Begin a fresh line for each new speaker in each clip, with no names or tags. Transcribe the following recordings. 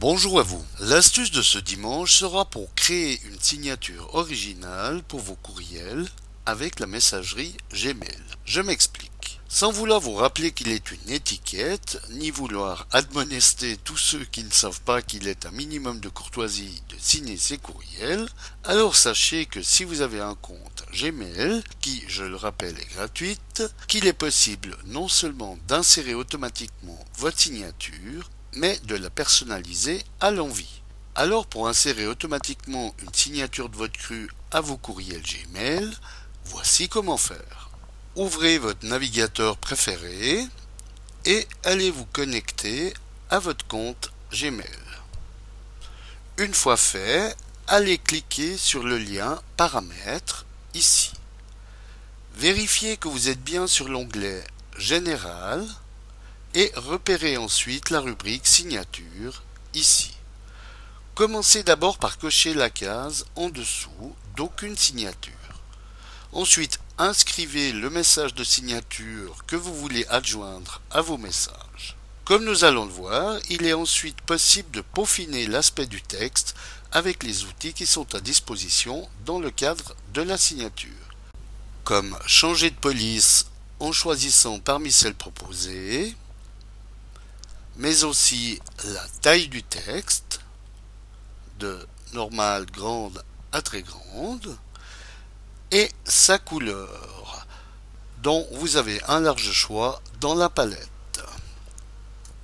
Bonjour à vous. L'astuce de ce dimanche sera pour créer une signature originale pour vos courriels avec la messagerie Gmail. Je m'explique. Sans vouloir vous rappeler qu'il est une étiquette, ni vouloir admonester tous ceux qui ne savent pas qu'il est un minimum de courtoisie de signer ces courriels, alors sachez que si vous avez un compte Gmail, qui, je le rappelle, est gratuite, qu'il est possible non seulement d'insérer automatiquement votre signature, mais de la personnaliser à l'envie. Alors pour insérer automatiquement une signature de votre cru à vos courriels Gmail, voici comment faire. Ouvrez votre navigateur préféré et allez vous connecter à votre compte Gmail. Une fois fait, allez cliquer sur le lien Paramètres ici. Vérifiez que vous êtes bien sur l'onglet Général et repérez ensuite la rubrique Signature ici. Commencez d'abord par cocher la case en dessous d'aucune signature. Ensuite, inscrivez le message de signature que vous voulez adjoindre à vos messages. Comme nous allons le voir, il est ensuite possible de peaufiner l'aspect du texte avec les outils qui sont à disposition dans le cadre de la signature. Comme changer de police en choisissant parmi celles proposées, mais aussi la taille du texte, de normale grande à très grande, et sa couleur, dont vous avez un large choix dans la palette.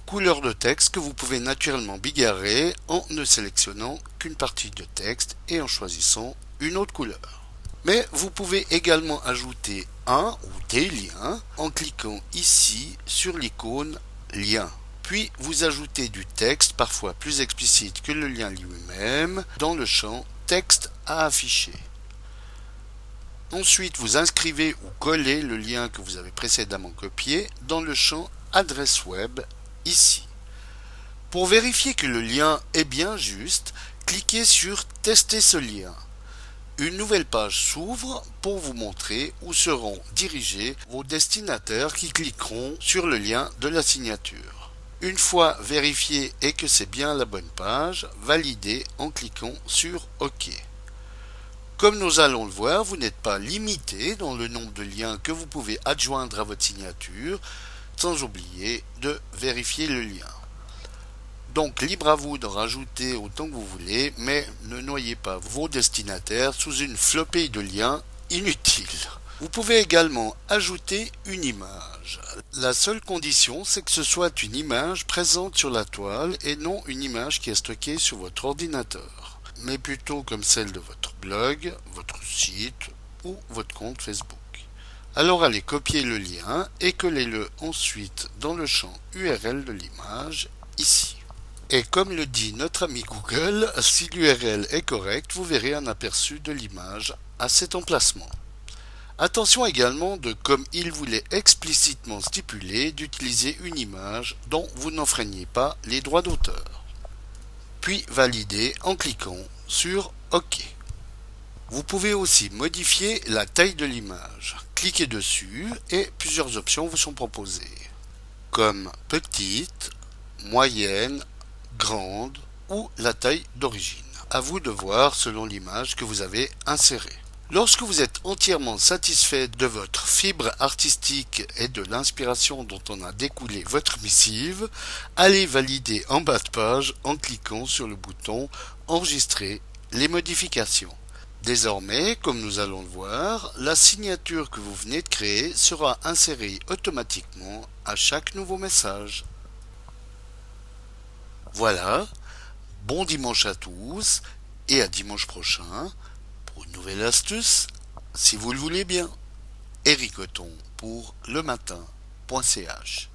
Couleur de texte que vous pouvez naturellement bigarrer en ne sélectionnant qu'une partie de texte et en choisissant une autre couleur. Mais vous pouvez également ajouter un ou des liens en cliquant ici sur l'icône lien. Puis vous ajoutez du texte, parfois plus explicite que le lien lui-même, dans le champ texte à afficher. Ensuite, vous inscrivez ou collez le lien que vous avez précédemment copié dans le champ adresse web ici. Pour vérifier que le lien est bien juste, cliquez sur Tester ce lien. Une nouvelle page s'ouvre pour vous montrer où seront dirigés vos destinataires qui cliqueront sur le lien de la signature. Une fois vérifié et que c'est bien la bonne page, validez en cliquant sur OK. Comme nous allons le voir, vous n'êtes pas limité dans le nombre de liens que vous pouvez adjoindre à votre signature, sans oublier de vérifier le lien. Donc libre à vous d'en rajouter autant que vous voulez, mais ne noyez pas vos destinataires sous une flopée de liens inutiles. Vous pouvez également ajouter une image. La seule condition, c'est que ce soit une image présente sur la toile et non une image qui est stockée sur votre ordinateur, mais plutôt comme celle de votre blog, votre site ou votre compte Facebook. Alors allez copier le lien et collez-le ensuite dans le champ URL de l'image ici. Et comme le dit notre ami Google, si l'URL est correcte, vous verrez un aperçu de l'image à cet emplacement. Attention également de, comme il voulait explicitement stipuler, d'utiliser une image dont vous n'enfreignez pas les droits d'auteur. Puis valider en cliquant sur OK. Vous pouvez aussi modifier la taille de l'image. Cliquez dessus et plusieurs options vous sont proposées, comme petite, moyenne, grande ou la taille d'origine. À vous de voir selon l'image que vous avez insérée. Lorsque vous êtes entièrement satisfait de votre fibre artistique et de l'inspiration dont on a découlé votre missive, allez valider en bas de page en cliquant sur le bouton Enregistrer les modifications. Désormais, comme nous allons le voir, la signature que vous venez de créer sera insérée automatiquement à chaque nouveau message. Voilà, bon dimanche à tous et à dimanche prochain nouvelle astuce, si vous le voulez bien. Eric pour le matin.ch